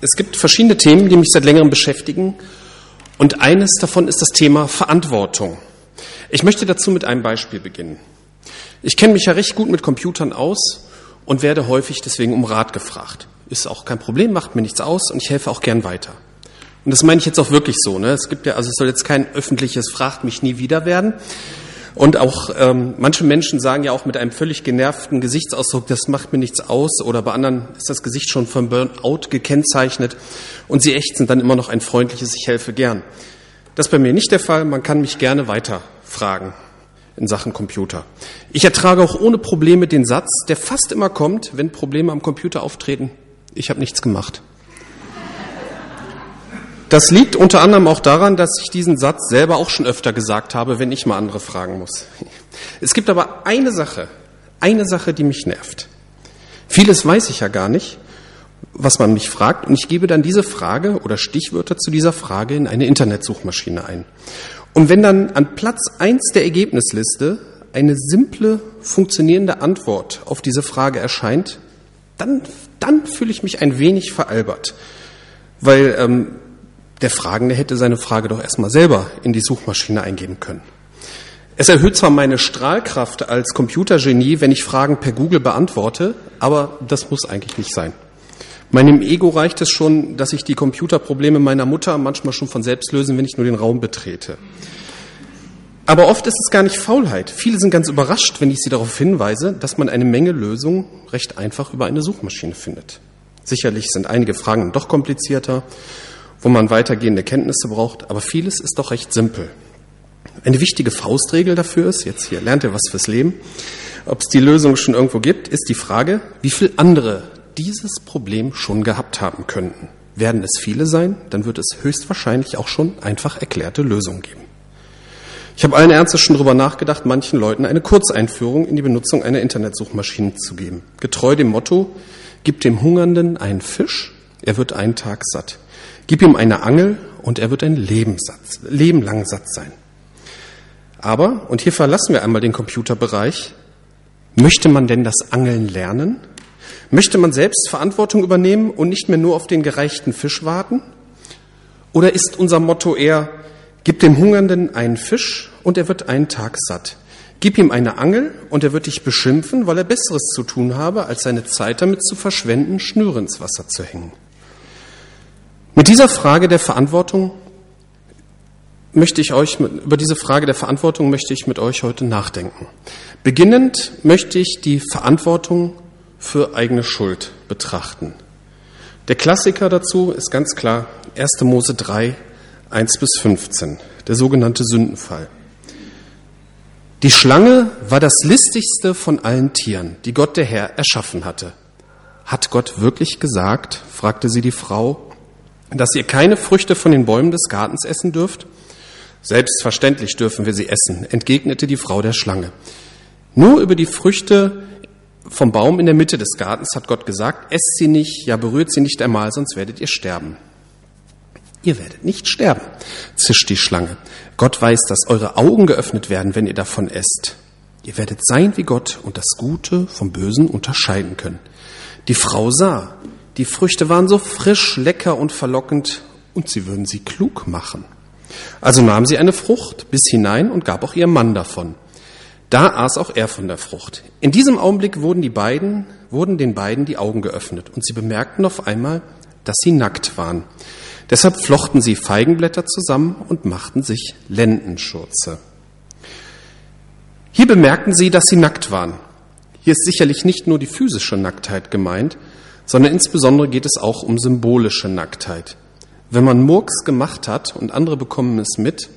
Es gibt verschiedene Themen, die mich seit längerem beschäftigen. Und eines davon ist das Thema Verantwortung. Ich möchte dazu mit einem Beispiel beginnen. Ich kenne mich ja recht gut mit Computern aus und werde häufig deswegen um Rat gefragt. Ist auch kein Problem, macht mir nichts aus und ich helfe auch gern weiter. Und das meine ich jetzt auch wirklich so. Ne? Es gibt ja, also es soll jetzt kein öffentliches Fragt mich nie wieder werden. Und auch ähm, manche Menschen sagen ja auch mit einem völlig genervten Gesichtsausdruck, das macht mir nichts aus. Oder bei anderen ist das Gesicht schon von Burnout gekennzeichnet. Und sie ächzen dann immer noch ein freundliches Ich helfe gern. Das ist bei mir nicht der Fall. Man kann mich gerne weiter fragen in Sachen Computer. Ich ertrage auch ohne Probleme den Satz, der fast immer kommt, wenn Probleme am Computer auftreten. Ich habe nichts gemacht. Das liegt unter anderem auch daran, dass ich diesen Satz selber auch schon öfter gesagt habe, wenn ich mal andere fragen muss. Es gibt aber eine Sache, eine Sache, die mich nervt. Vieles weiß ich ja gar nicht, was man mich fragt, und ich gebe dann diese Frage oder Stichwörter zu dieser Frage in eine Internetsuchmaschine ein. Und wenn dann an Platz eins der Ergebnisliste eine simple, funktionierende Antwort auf diese Frage erscheint, dann, dann fühle ich mich ein wenig veralbert. Weil ähm, der Fragende hätte seine Frage doch erstmal selber in die Suchmaschine eingeben können. Es erhöht zwar meine Strahlkraft als Computergenie, wenn ich Fragen per Google beantworte, aber das muss eigentlich nicht sein. Meinem Ego reicht es schon, dass ich die Computerprobleme meiner Mutter manchmal schon von selbst löse, wenn ich nur den Raum betrete. Aber oft ist es gar nicht Faulheit. Viele sind ganz überrascht, wenn ich sie darauf hinweise, dass man eine Menge Lösungen recht einfach über eine Suchmaschine findet. Sicherlich sind einige Fragen doch komplizierter wo man weitergehende Kenntnisse braucht, aber vieles ist doch recht simpel. Eine wichtige Faustregel dafür ist, jetzt hier lernt ihr was fürs Leben, ob es die Lösung schon irgendwo gibt, ist die Frage, wie viel andere dieses Problem schon gehabt haben könnten. Werden es viele sein, dann wird es höchstwahrscheinlich auch schon einfach erklärte Lösungen geben. Ich habe allen Ernstes schon darüber nachgedacht, manchen Leuten eine Kurzeinführung in die Benutzung einer Internetsuchmaschine zu geben. Getreu dem Motto, gib dem Hungernden einen Fisch, er wird einen Tag satt. Gib ihm eine Angel und er wird ein Lebenssatz, Leben lang satt sein. Aber, und hier verlassen wir einmal den Computerbereich, möchte man denn das Angeln lernen? Möchte man selbst Verantwortung übernehmen und nicht mehr nur auf den gereichten Fisch warten? Oder ist unser Motto eher, gib dem Hungernden einen Fisch und er wird einen Tag satt? Gib ihm eine Angel und er wird dich beschimpfen, weil er Besseres zu tun habe, als seine Zeit damit zu verschwenden, Schnüre ins Wasser zu hängen. Mit dieser Frage der Verantwortung möchte ich euch, über diese Frage der Verantwortung möchte ich mit euch heute nachdenken. Beginnend möchte ich die Verantwortung für eigene Schuld betrachten. Der Klassiker dazu ist ganz klar 1. Mose 3, 1 bis 15, der sogenannte Sündenfall. Die Schlange war das listigste von allen Tieren, die Gott der Herr erschaffen hatte. Hat Gott wirklich gesagt, fragte sie die Frau, dass ihr keine Früchte von den Bäumen des Gartens essen dürft? Selbstverständlich dürfen wir sie essen, entgegnete die Frau der Schlange. Nur über die Früchte vom Baum in der Mitte des Gartens hat Gott gesagt, esst sie nicht, ja berührt sie nicht einmal, sonst werdet ihr sterben. Ihr werdet nicht sterben, zischt die Schlange. Gott weiß, dass eure Augen geöffnet werden, wenn ihr davon esst. Ihr werdet sein wie Gott und das Gute vom Bösen unterscheiden können. Die Frau sah, die Früchte waren so frisch, lecker und verlockend und sie würden sie klug machen. Also nahm sie eine Frucht bis hinein und gab auch ihrem Mann davon. Da aß auch er von der Frucht. In diesem Augenblick wurden die beiden, wurden den beiden die Augen geöffnet und sie bemerkten auf einmal, dass sie nackt waren. Deshalb flochten sie Feigenblätter zusammen und machten sich Lendenschurze. Hier bemerkten sie, dass sie nackt waren. Hier ist sicherlich nicht nur die physische Nacktheit gemeint, sondern insbesondere geht es auch um symbolische Nacktheit. Wenn man Murks gemacht hat und andere bekommen es mit,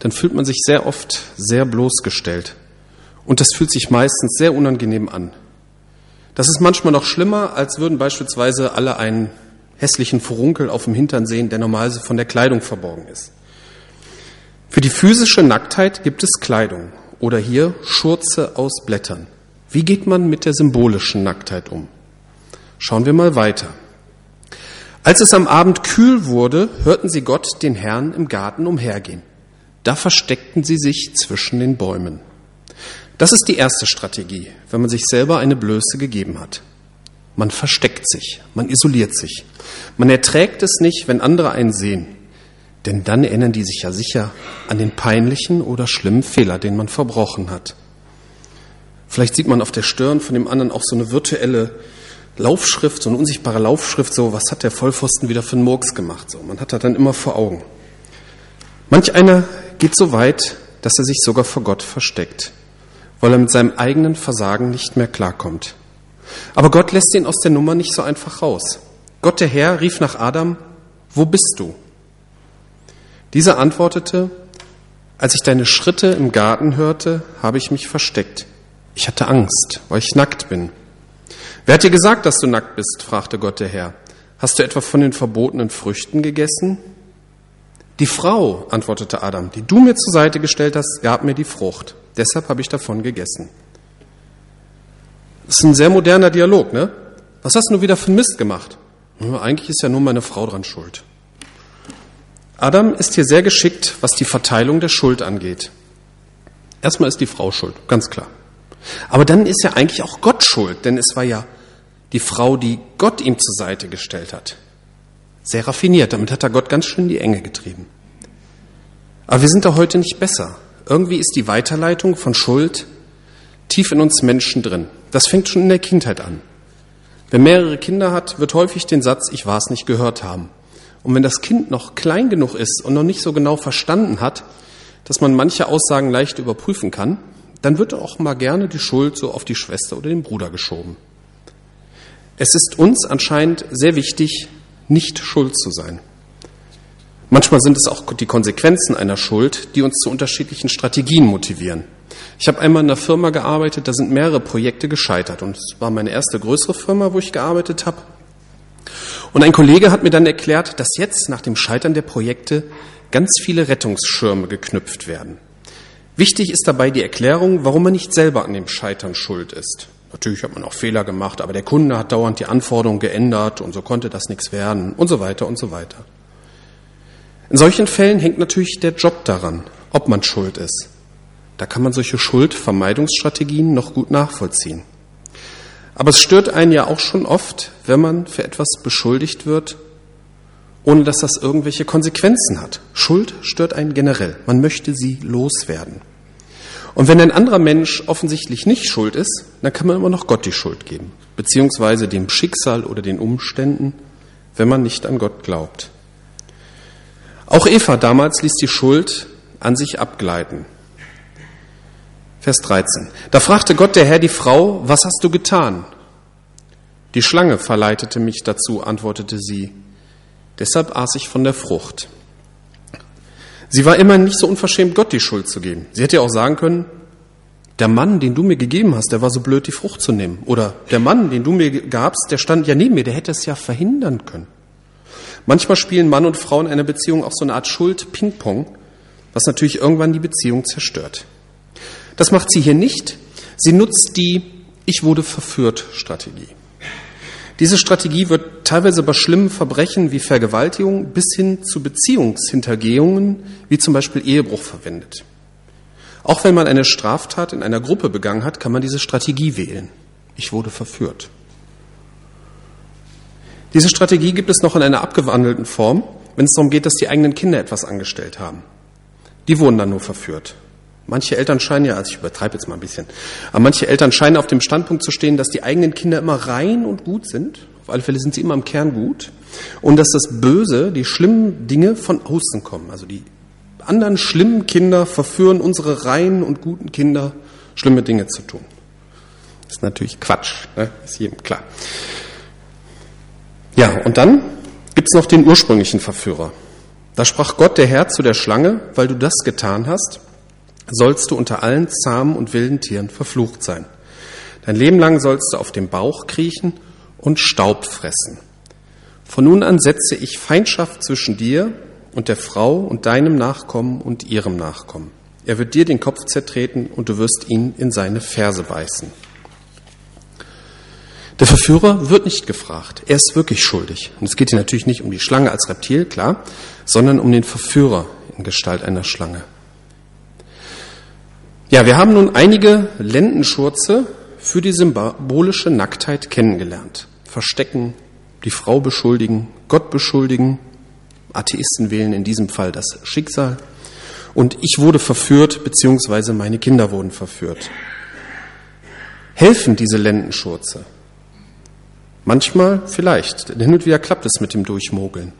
dann fühlt man sich sehr oft sehr bloßgestellt. Und das fühlt sich meistens sehr unangenehm an. Das ist manchmal noch schlimmer, als würden beispielsweise alle einen hässlichen Furunkel auf dem Hintern sehen, der normalerweise von der Kleidung verborgen ist. Für die physische Nacktheit gibt es Kleidung oder hier Schurze aus Blättern. Wie geht man mit der symbolischen Nacktheit um? Schauen wir mal weiter. Als es am Abend kühl wurde, hörten sie Gott, den Herrn, im Garten umhergehen. Da versteckten sie sich zwischen den Bäumen. Das ist die erste Strategie, wenn man sich selber eine Blöße gegeben hat. Man versteckt sich, man isoliert sich. Man erträgt es nicht, wenn andere einen sehen. Denn dann erinnern die sich ja sicher an den peinlichen oder schlimmen Fehler, den man verbrochen hat. Vielleicht sieht man auf der Stirn von dem anderen auch so eine virtuelle Laufschrift, so eine unsichtbare Laufschrift, so was hat der Vollpfosten wieder für einen Murks gemacht. So, man hat das dann immer vor Augen. Manch einer geht so weit, dass er sich sogar vor Gott versteckt, weil er mit seinem eigenen Versagen nicht mehr klarkommt. Aber Gott lässt ihn aus der Nummer nicht so einfach raus. Gott der Herr rief nach Adam, wo bist du? Dieser antwortete, als ich deine Schritte im Garten hörte, habe ich mich versteckt. Ich hatte Angst, weil ich nackt bin. Wer hat dir gesagt, dass du nackt bist? fragte Gott der Herr. Hast du etwa von den verbotenen Früchten gegessen? Die Frau, antwortete Adam, die du mir zur Seite gestellt hast, gab mir die Frucht. Deshalb habe ich davon gegessen. Das ist ein sehr moderner Dialog, ne? Was hast du wieder für Mist gemacht? Eigentlich ist ja nur meine Frau dran schuld. Adam ist hier sehr geschickt, was die Verteilung der Schuld angeht. Erstmal ist die Frau schuld, ganz klar. Aber dann ist ja eigentlich auch Gott schuld, denn es war ja die Frau, die Gott ihm zur Seite gestellt hat. Sehr raffiniert, damit hat er Gott ganz schön in die Enge getrieben. Aber wir sind da heute nicht besser. Irgendwie ist die Weiterleitung von Schuld tief in uns Menschen drin. Das fängt schon in der Kindheit an. Wer mehrere Kinder hat, wird häufig den Satz, ich war es nicht gehört haben. Und wenn das Kind noch klein genug ist und noch nicht so genau verstanden hat, dass man manche Aussagen leicht überprüfen kann, dann wird auch mal gerne die Schuld so auf die Schwester oder den Bruder geschoben. Es ist uns anscheinend sehr wichtig, nicht schuld zu sein. Manchmal sind es auch die Konsequenzen einer Schuld, die uns zu unterschiedlichen Strategien motivieren. Ich habe einmal in einer Firma gearbeitet, da sind mehrere Projekte gescheitert und es war meine erste größere Firma, wo ich gearbeitet habe. Und ein Kollege hat mir dann erklärt, dass jetzt nach dem Scheitern der Projekte ganz viele Rettungsschirme geknüpft werden. Wichtig ist dabei die Erklärung, warum man nicht selber an dem Scheitern schuld ist. Natürlich hat man auch Fehler gemacht, aber der Kunde hat dauernd die Anforderungen geändert und so konnte das nichts werden und so weiter und so weiter. In solchen Fällen hängt natürlich der Job daran, ob man schuld ist. Da kann man solche Schuldvermeidungsstrategien noch gut nachvollziehen. Aber es stört einen ja auch schon oft, wenn man für etwas beschuldigt wird, ohne dass das irgendwelche Konsequenzen hat. Schuld stört einen generell. Man möchte sie loswerden. Und wenn ein anderer Mensch offensichtlich nicht schuld ist, dann kann man immer noch Gott die Schuld geben, beziehungsweise dem Schicksal oder den Umständen, wenn man nicht an Gott glaubt. Auch Eva damals ließ die Schuld an sich abgleiten. Vers 13. Da fragte Gott der Herr die Frau, was hast du getan? Die Schlange verleitete mich dazu, antwortete sie. Deshalb aß ich von der Frucht. Sie war immer nicht so unverschämt, Gott die Schuld zu geben. Sie hätte ja auch sagen können, der Mann, den du mir gegeben hast, der war so blöd, die Frucht zu nehmen. Oder der Mann, den du mir gabst, der stand ja neben mir, der hätte es ja verhindern können. Manchmal spielen Mann und Frau in einer Beziehung auch so eine Art Schuld-Ping-Pong, was natürlich irgendwann die Beziehung zerstört. Das macht sie hier nicht. Sie nutzt die Ich wurde verführt Strategie. Diese Strategie wird teilweise bei schlimmen Verbrechen wie Vergewaltigung bis hin zu Beziehungshintergehungen wie zum Beispiel Ehebruch verwendet. Auch wenn man eine Straftat in einer Gruppe begangen hat, kann man diese Strategie wählen. Ich wurde verführt. Diese Strategie gibt es noch in einer abgewandelten Form, wenn es darum geht, dass die eigenen Kinder etwas angestellt haben. Die wurden dann nur verführt. Manche Eltern scheinen ja, also ich übertreibe jetzt mal ein bisschen, aber manche Eltern scheinen auf dem Standpunkt zu stehen, dass die eigenen Kinder immer rein und gut sind. Auf alle Fälle sind sie immer im Kern gut. Und dass das Böse, die schlimmen Dinge von außen kommen. Also die anderen schlimmen Kinder verführen unsere reinen und guten Kinder, schlimme Dinge zu tun. Das ist natürlich Quatsch, ne? ist jedem klar. Ja, und dann gibt's noch den ursprünglichen Verführer. Da sprach Gott der Herr zu der Schlange, weil du das getan hast, sollst du unter allen zahmen und wilden Tieren verflucht sein. Dein Leben lang sollst du auf dem Bauch kriechen und Staub fressen. Von nun an setze ich Feindschaft zwischen dir und der Frau und deinem Nachkommen und ihrem Nachkommen. Er wird dir den Kopf zertreten und du wirst ihn in seine Ferse beißen. Der Verführer wird nicht gefragt. Er ist wirklich schuldig. Und es geht hier natürlich nicht um die Schlange als Reptil, klar, sondern um den Verführer in Gestalt einer Schlange. Ja, wir haben nun einige Lendenschurze für die symbolische Nacktheit kennengelernt. verstecken, die Frau beschuldigen, Gott beschuldigen, Atheisten wählen in diesem Fall das Schicksal und ich wurde verführt, beziehungsweise meine Kinder wurden verführt. Helfen diese Lendenschurze? Manchmal vielleicht, denn hin und wieder klappt es mit dem Durchmogeln.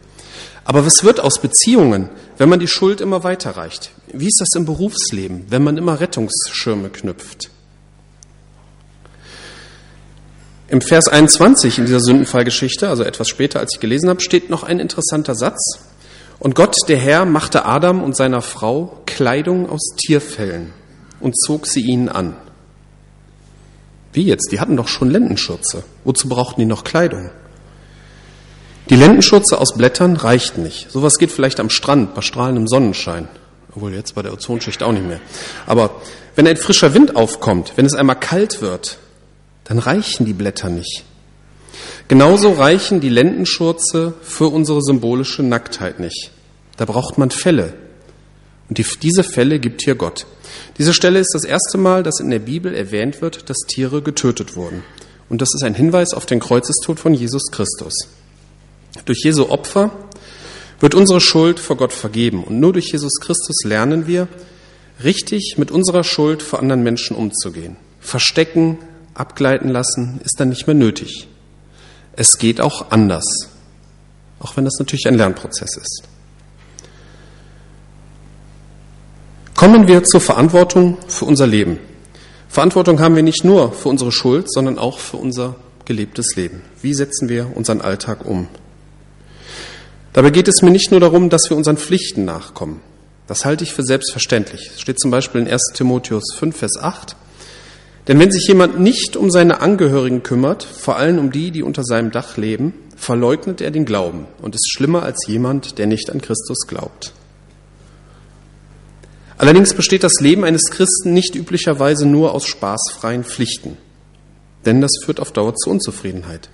Aber was wird aus Beziehungen, wenn man die Schuld immer weiterreicht? Wie ist das im Berufsleben, wenn man immer Rettungsschirme knüpft? Im Vers 21 in dieser Sündenfallgeschichte, also etwas später, als ich gelesen habe, steht noch ein interessanter Satz. Und Gott, der Herr, machte Adam und seiner Frau Kleidung aus Tierfellen und zog sie ihnen an. Wie jetzt? Die hatten doch schon Lendenschürze. Wozu brauchten die noch Kleidung? Die Lendenschürze aus Blättern reicht nicht. Sowas geht vielleicht am Strand bei strahlendem Sonnenschein. Obwohl jetzt bei der Ozonschicht auch nicht mehr. Aber wenn ein frischer Wind aufkommt, wenn es einmal kalt wird, dann reichen die Blätter nicht. Genauso reichen die Lendenschurze für unsere symbolische Nacktheit nicht. Da braucht man Fälle. Und die, diese Fälle gibt hier Gott. Diese Stelle ist das erste Mal, dass in der Bibel erwähnt wird, dass Tiere getötet wurden. Und das ist ein Hinweis auf den Kreuzestod von Jesus Christus. Durch Jesu Opfer wird unsere Schuld vor Gott vergeben. Und nur durch Jesus Christus lernen wir, richtig mit unserer Schuld vor anderen Menschen umzugehen. Verstecken, abgleiten lassen, ist dann nicht mehr nötig. Es geht auch anders, auch wenn das natürlich ein Lernprozess ist. Kommen wir zur Verantwortung für unser Leben. Verantwortung haben wir nicht nur für unsere Schuld, sondern auch für unser gelebtes Leben. Wie setzen wir unseren Alltag um? Dabei geht es mir nicht nur darum, dass wir unseren Pflichten nachkommen. Das halte ich für selbstverständlich. Es steht zum Beispiel in 1 Timotheus 5, Vers 8. Denn wenn sich jemand nicht um seine Angehörigen kümmert, vor allem um die, die unter seinem Dach leben, verleugnet er den Glauben und ist schlimmer als jemand, der nicht an Christus glaubt. Allerdings besteht das Leben eines Christen nicht üblicherweise nur aus spaßfreien Pflichten, denn das führt auf Dauer zu Unzufriedenheit.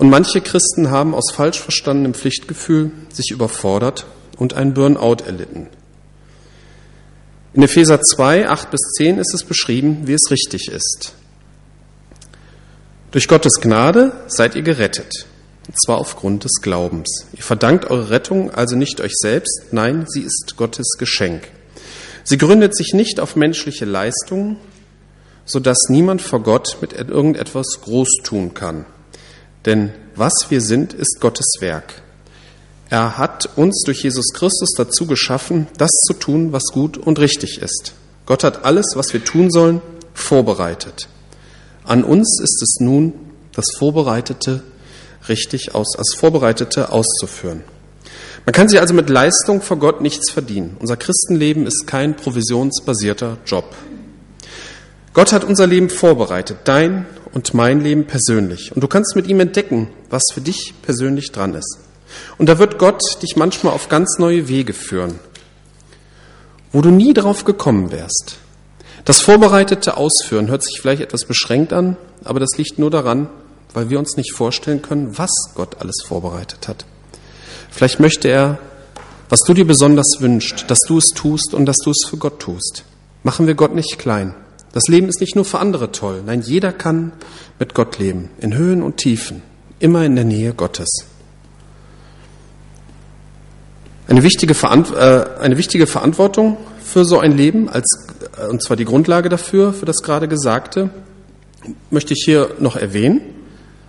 Und manche Christen haben aus falsch verstandenem Pflichtgefühl sich überfordert und einen Burnout erlitten. In Epheser 2, 8 bis 10 ist es beschrieben, wie es richtig ist. Durch Gottes Gnade seid ihr gerettet, und zwar aufgrund des Glaubens. Ihr verdankt eure Rettung also nicht euch selbst, nein, sie ist Gottes Geschenk. Sie gründet sich nicht auf menschliche Leistungen, so dass niemand vor Gott mit irgendetwas groß tun kann. Denn was wir sind, ist Gottes Werk. Er hat uns durch Jesus Christus dazu geschaffen, das zu tun, was gut und richtig ist. Gott hat alles, was wir tun sollen, vorbereitet. An uns ist es nun, das Vorbereitete richtig aus, als Vorbereitete auszuführen. Man kann sich also mit Leistung vor Gott nichts verdienen. Unser Christenleben ist kein provisionsbasierter Job. Gott hat unser Leben vorbereitet, dein und mein Leben persönlich. Und du kannst mit ihm entdecken, was für dich persönlich dran ist. Und da wird Gott dich manchmal auf ganz neue Wege führen, wo du nie drauf gekommen wärst. Das vorbereitete Ausführen hört sich vielleicht etwas beschränkt an, aber das liegt nur daran, weil wir uns nicht vorstellen können, was Gott alles vorbereitet hat. Vielleicht möchte er, was du dir besonders wünschst, dass du es tust und dass du es für Gott tust. Machen wir Gott nicht klein. Das Leben ist nicht nur für andere toll. Nein, jeder kann mit Gott leben, in Höhen und Tiefen, immer in der Nähe Gottes. Eine wichtige, äh, eine wichtige Verantwortung für so ein Leben, als, äh, und zwar die Grundlage dafür, für das gerade Gesagte, möchte ich hier noch erwähnen.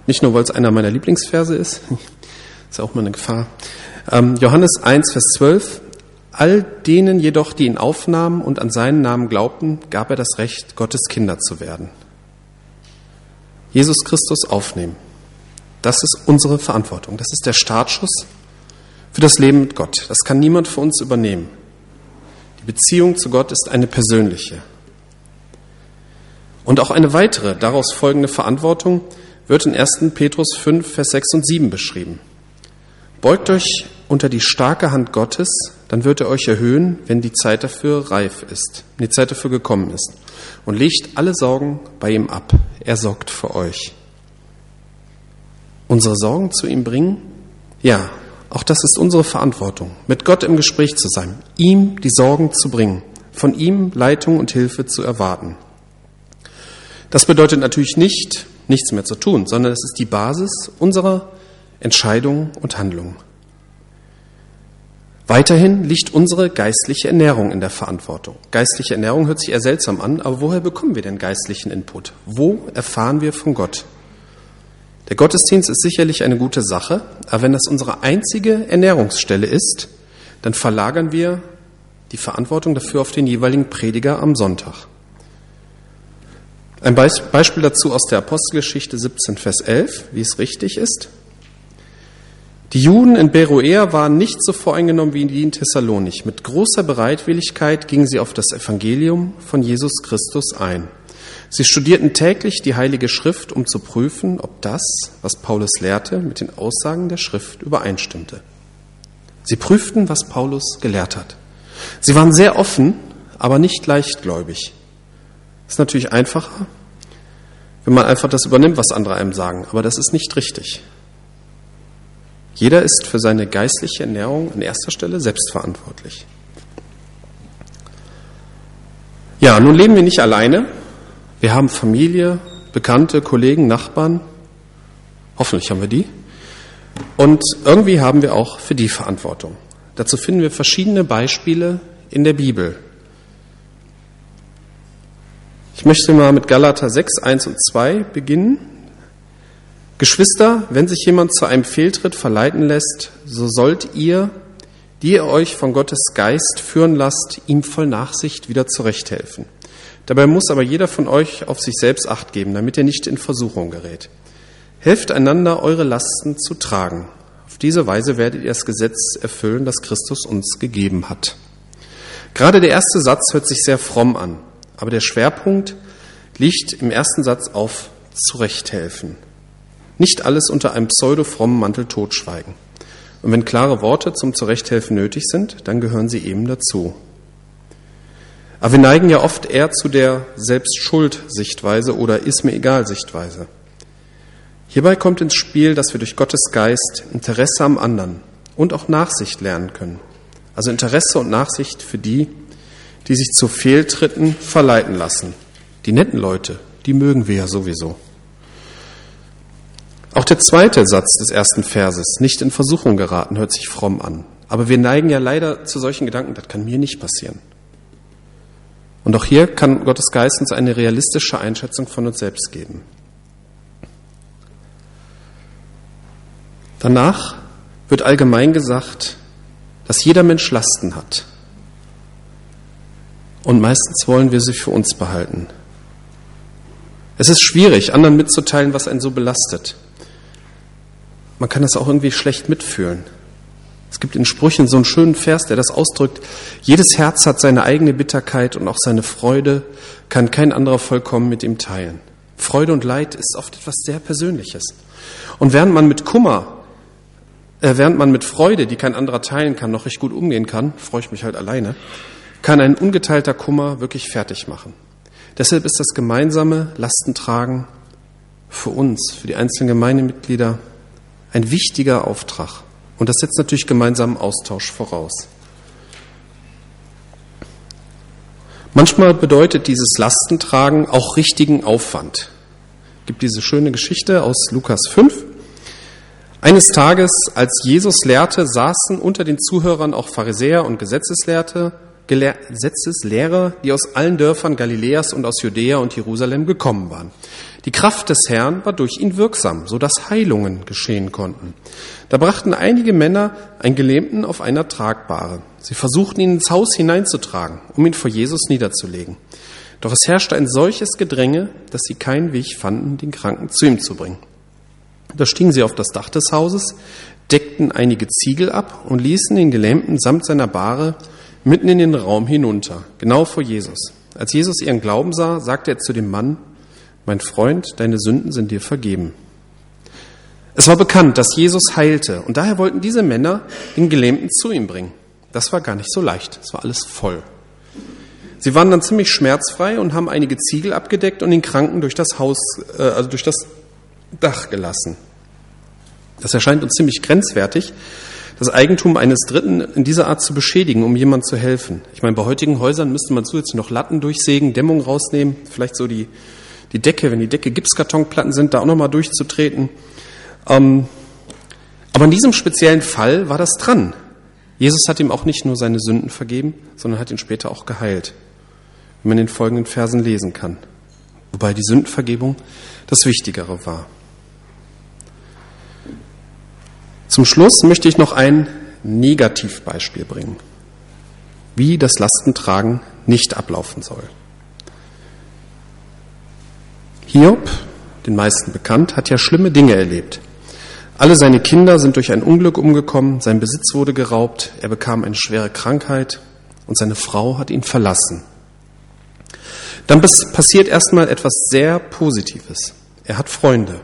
Nicht nur, weil es einer meiner Lieblingsverse ist, ist auch mal eine Gefahr. Ähm, Johannes 1, Vers 12. All denen jedoch, die ihn aufnahmen und an seinen Namen glaubten, gab er das Recht, Gottes Kinder zu werden. Jesus Christus aufnehmen. Das ist unsere Verantwortung. Das ist der Startschuss für das Leben mit Gott. Das kann niemand für uns übernehmen. Die Beziehung zu Gott ist eine persönliche. Und auch eine weitere daraus folgende Verantwortung wird in 1. Petrus 5, Vers 6 und 7 beschrieben. Beugt euch unter die starke Hand Gottes, dann wird er euch erhöhen, wenn die Zeit dafür reif ist, wenn die Zeit dafür gekommen ist. Und legt alle Sorgen bei ihm ab. Er sorgt für euch. Unsere Sorgen zu ihm bringen? Ja, auch das ist unsere Verantwortung, mit Gott im Gespräch zu sein, ihm die Sorgen zu bringen, von ihm Leitung und Hilfe zu erwarten. Das bedeutet natürlich nicht, nichts mehr zu tun, sondern es ist die Basis unserer Entscheidungen und Handlungen. Weiterhin liegt unsere geistliche Ernährung in der Verantwortung. Geistliche Ernährung hört sich eher seltsam an, aber woher bekommen wir denn geistlichen Input? Wo erfahren wir von Gott? Der Gottesdienst ist sicherlich eine gute Sache, aber wenn das unsere einzige Ernährungsstelle ist, dann verlagern wir die Verantwortung dafür auf den jeweiligen Prediger am Sonntag. Ein Beispiel dazu aus der Apostelgeschichte 17, Vers 11, wie es richtig ist. Die Juden in Beroea waren nicht so voreingenommen wie die in Thessalonich. Mit großer Bereitwilligkeit gingen sie auf das Evangelium von Jesus Christus ein. Sie studierten täglich die Heilige Schrift, um zu prüfen, ob das, was Paulus lehrte, mit den Aussagen der Schrift übereinstimmte. Sie prüften, was Paulus gelehrt hat. Sie waren sehr offen, aber nicht leichtgläubig. Ist natürlich einfacher, wenn man einfach das übernimmt, was andere einem sagen, aber das ist nicht richtig. Jeder ist für seine geistliche Ernährung an erster Stelle selbstverantwortlich. Ja, nun leben wir nicht alleine. Wir haben Familie, Bekannte, Kollegen, Nachbarn. Hoffentlich haben wir die. Und irgendwie haben wir auch für die Verantwortung. Dazu finden wir verschiedene Beispiele in der Bibel. Ich möchte mal mit Galater 6, 1 und 2 beginnen. Geschwister, wenn sich jemand zu einem Fehltritt verleiten lässt, so sollt ihr, die ihr euch von Gottes Geist führen lasst, ihm voll Nachsicht wieder zurechthelfen. Dabei muss aber jeder von euch auf sich selbst acht geben, damit er nicht in Versuchung gerät. Helft einander, eure Lasten zu tragen. Auf diese Weise werdet ihr das Gesetz erfüllen, das Christus uns gegeben hat. Gerade der erste Satz hört sich sehr fromm an, aber der Schwerpunkt liegt im ersten Satz auf Zurechthelfen. Nicht alles unter einem pseudo-frommen Mantel totschweigen. Und wenn klare Worte zum Zurechthelfen nötig sind, dann gehören sie eben dazu. Aber wir neigen ja oft eher zu der Selbstschuld-Sichtweise oder ist mir egal Sichtweise. Hierbei kommt ins Spiel, dass wir durch Gottes Geist Interesse am anderen und auch Nachsicht lernen können. Also Interesse und Nachsicht für die, die sich zu Fehltritten verleiten lassen. Die netten Leute, die mögen wir ja sowieso. Auch der zweite Satz des ersten Verses, nicht in Versuchung geraten, hört sich fromm an. Aber wir neigen ja leider zu solchen Gedanken, das kann mir nicht passieren. Und auch hier kann Gottes Geist uns eine realistische Einschätzung von uns selbst geben. Danach wird allgemein gesagt, dass jeder Mensch Lasten hat. Und meistens wollen wir sie für uns behalten. Es ist schwierig, anderen mitzuteilen, was einen so belastet man kann das auch irgendwie schlecht mitfühlen. Es gibt in Sprüchen so einen schönen Vers, der das ausdrückt. Jedes Herz hat seine eigene Bitterkeit und auch seine Freude kann kein anderer vollkommen mit ihm teilen. Freude und Leid ist oft etwas sehr Persönliches. Und während man mit Kummer, äh, während man mit Freude, die kein anderer teilen kann, noch recht gut umgehen kann, freue ich mich halt alleine, kann ein ungeteilter Kummer wirklich fertig machen. Deshalb ist das gemeinsame Lastentragen für uns, für die einzelnen Gemeindemitglieder, ein wichtiger Auftrag. Und das setzt natürlich gemeinsamen Austausch voraus. Manchmal bedeutet dieses Lastentragen auch richtigen Aufwand. Es gibt diese schöne Geschichte aus Lukas 5. Eines Tages, als Jesus lehrte, saßen unter den Zuhörern auch Pharisäer und Gesetzeslehrte, Gesetzeslehrer, die aus allen Dörfern Galiläas und aus Judäa und Jerusalem gekommen waren. Die Kraft des Herrn war durch ihn wirksam, so dass Heilungen geschehen konnten. Da brachten einige Männer einen Gelähmten auf einer Tragbare. Sie versuchten ihn ins Haus hineinzutragen, um ihn vor Jesus niederzulegen. Doch es herrschte ein solches Gedränge, dass sie keinen Weg fanden, den Kranken zu ihm zu bringen. Da stiegen sie auf das Dach des Hauses, deckten einige Ziegel ab und ließen den Gelähmten samt seiner Bahre mitten in den Raum hinunter, genau vor Jesus. Als Jesus ihren Glauben sah, sagte er zu dem Mann, mein Freund, deine Sünden sind dir vergeben. Es war bekannt, dass Jesus heilte und daher wollten diese Männer den Gelähmten zu ihm bringen. Das war gar nicht so leicht, es war alles voll. Sie waren dann ziemlich schmerzfrei und haben einige Ziegel abgedeckt und den Kranken durch das Haus, äh, also durch das Dach gelassen. Das erscheint uns ziemlich grenzwertig, das Eigentum eines Dritten in dieser Art zu beschädigen, um jemand zu helfen. Ich meine, bei heutigen Häusern müsste man zusätzlich noch Latten durchsägen, Dämmung rausnehmen, vielleicht so die die Decke, wenn die Decke Gipskartonplatten sind, da auch nochmal durchzutreten. Ähm, aber in diesem speziellen Fall war das dran. Jesus hat ihm auch nicht nur seine Sünden vergeben, sondern hat ihn später auch geheilt, wie man in den folgenden Versen lesen kann. Wobei die Sündenvergebung das Wichtigere war. Zum Schluss möchte ich noch ein Negativbeispiel bringen, wie das Lastentragen nicht ablaufen soll. Hiob, den meisten bekannt, hat ja schlimme Dinge erlebt. Alle seine Kinder sind durch ein Unglück umgekommen, sein Besitz wurde geraubt, er bekam eine schwere Krankheit und seine Frau hat ihn verlassen. Dann passiert erstmal etwas sehr Positives. Er hat Freunde.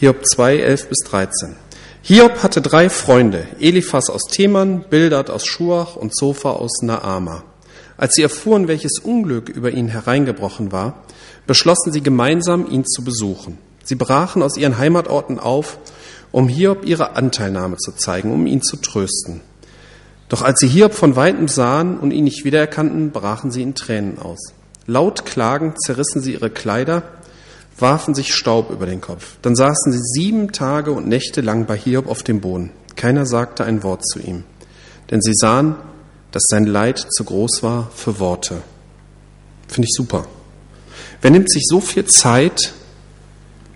Hiob 2, 11 bis 13. Hiob hatte drei Freunde, Eliphas aus Teman, Bildad aus Schuach und Zophar aus Naama. Als sie erfuhren, welches Unglück über ihn hereingebrochen war, beschlossen sie gemeinsam, ihn zu besuchen. Sie brachen aus ihren Heimatorten auf, um Hiob ihre Anteilnahme zu zeigen, um ihn zu trösten. Doch als sie Hiob von weitem sahen und ihn nicht wiedererkannten, brachen sie in Tränen aus. Laut klagend zerrissen sie ihre Kleider, warfen sich Staub über den Kopf. Dann saßen sie sieben Tage und Nächte lang bei Hiob auf dem Boden. Keiner sagte ein Wort zu ihm, denn sie sahen, dass sein Leid zu groß war für Worte. Finde ich super. Wer nimmt sich so viel Zeit,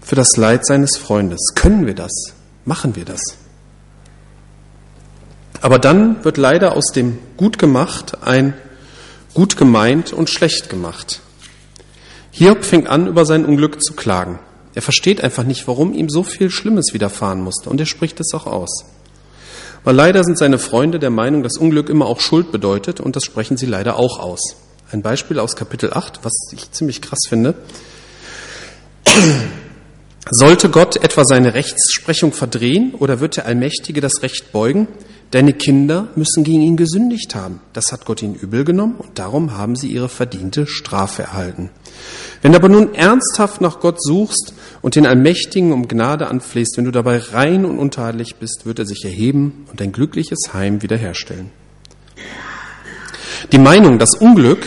für das Leid seines Freundes. Können wir das? Machen wir das? Aber dann wird leider aus dem gut gemacht ein gut gemeint und schlecht gemacht. Hiob fängt an, über sein Unglück zu klagen. Er versteht einfach nicht, warum ihm so viel Schlimmes widerfahren musste, und er spricht es auch aus. Weil leider sind seine Freunde der Meinung, dass Unglück immer auch Schuld bedeutet, und das sprechen sie leider auch aus. Ein Beispiel aus Kapitel 8, was ich ziemlich krass finde. Sollte Gott etwa seine Rechtsprechung verdrehen oder wird der Allmächtige das Recht beugen? Deine Kinder müssen gegen ihn gesündigt haben. Das hat Gott ihnen übel genommen und darum haben sie ihre verdiente Strafe erhalten. Wenn du aber nun ernsthaft nach Gott suchst und den Allmächtigen um Gnade anflehst, wenn du dabei rein und untadelig bist, wird er sich erheben und dein glückliches Heim wiederherstellen. Die Meinung, dass Unglück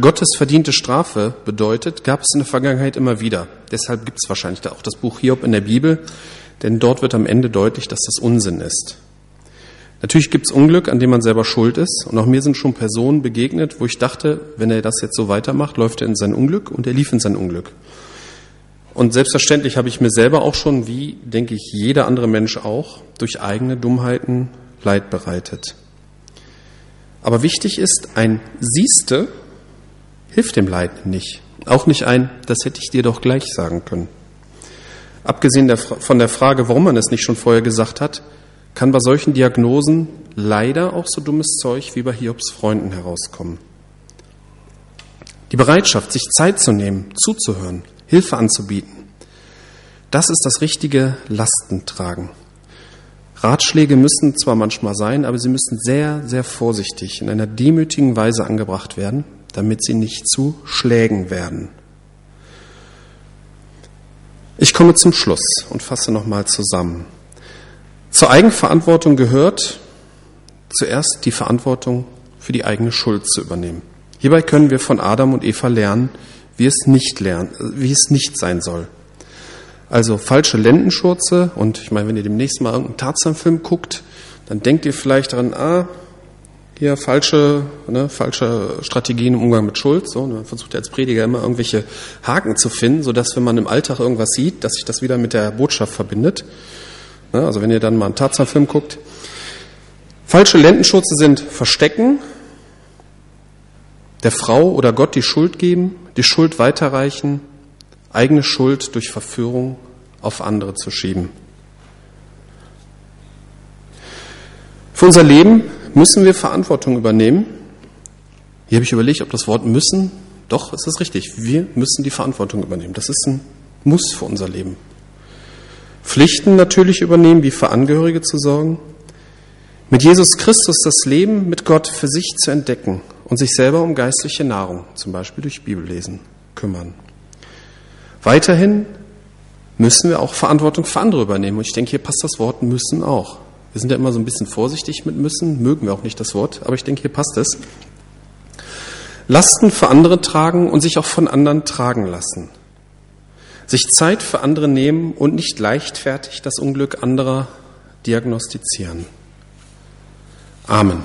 Gottes verdiente Strafe bedeutet, gab es in der Vergangenheit immer wieder. Deshalb gibt es wahrscheinlich auch das Buch Hiob in der Bibel, denn dort wird am Ende deutlich, dass das Unsinn ist. Natürlich gibt es Unglück, an dem man selber schuld ist. Und auch mir sind schon Personen begegnet, wo ich dachte, wenn er das jetzt so weitermacht, läuft er in sein Unglück und er lief in sein Unglück. Und selbstverständlich habe ich mir selber auch schon, wie denke ich jeder andere Mensch auch, durch eigene Dummheiten Leid bereitet. Aber wichtig ist, ein Siehste hilft dem Leiden nicht. Auch nicht ein, das hätte ich dir doch gleich sagen können. Abgesehen von der Frage, warum man es nicht schon vorher gesagt hat, kann bei solchen Diagnosen leider auch so dummes Zeug wie bei Hiobs Freunden herauskommen. Die Bereitschaft, sich Zeit zu nehmen, zuzuhören, Hilfe anzubieten, das ist das richtige Lastentragen. Ratschläge müssen zwar manchmal sein, aber sie müssen sehr, sehr vorsichtig in einer demütigen Weise angebracht werden, damit sie nicht zu Schlägen werden. Ich komme zum Schluss und fasse nochmal zusammen. Zur Eigenverantwortung gehört zuerst die Verantwortung für die eigene Schuld zu übernehmen. Hierbei können wir von Adam und Eva lernen, wie es nicht lernen, wie es nicht sein soll. Also falsche Lendenschurze und ich meine, wenn ihr demnächst mal irgendeinen Tarzan-Film guckt, dann denkt ihr vielleicht daran, ah, hier falsche, ne, falsche Strategien im Umgang mit Schuld. So, man versucht ja als Prediger immer irgendwelche Haken zu finden, so dass wenn man im Alltag irgendwas sieht, dass sich das wieder mit der Botschaft verbindet. Ne, also wenn ihr dann mal einen Tarzan-Film guckt. Falsche Lendenschurze sind Verstecken, der Frau oder Gott die Schuld geben, die Schuld weiterreichen, eigene Schuld durch Verführung auf andere zu schieben. Für unser Leben müssen wir Verantwortung übernehmen. Hier habe ich überlegt, ob das Wort müssen, doch, es ist richtig. Wir müssen die Verantwortung übernehmen. Das ist ein Muss für unser Leben. Pflichten natürlich übernehmen, wie für Angehörige zu sorgen. Mit Jesus Christus das Leben mit Gott für sich zu entdecken und sich selber um geistliche Nahrung, zum Beispiel durch Bibellesen, kümmern. Weiterhin müssen wir auch Verantwortung für andere übernehmen. Und ich denke, hier passt das Wort müssen auch. Wir sind ja immer so ein bisschen vorsichtig mit müssen, mögen wir auch nicht das Wort, aber ich denke, hier passt es. Lasten für andere tragen und sich auch von anderen tragen lassen. Sich Zeit für andere nehmen und nicht leichtfertig das Unglück anderer diagnostizieren. Amen.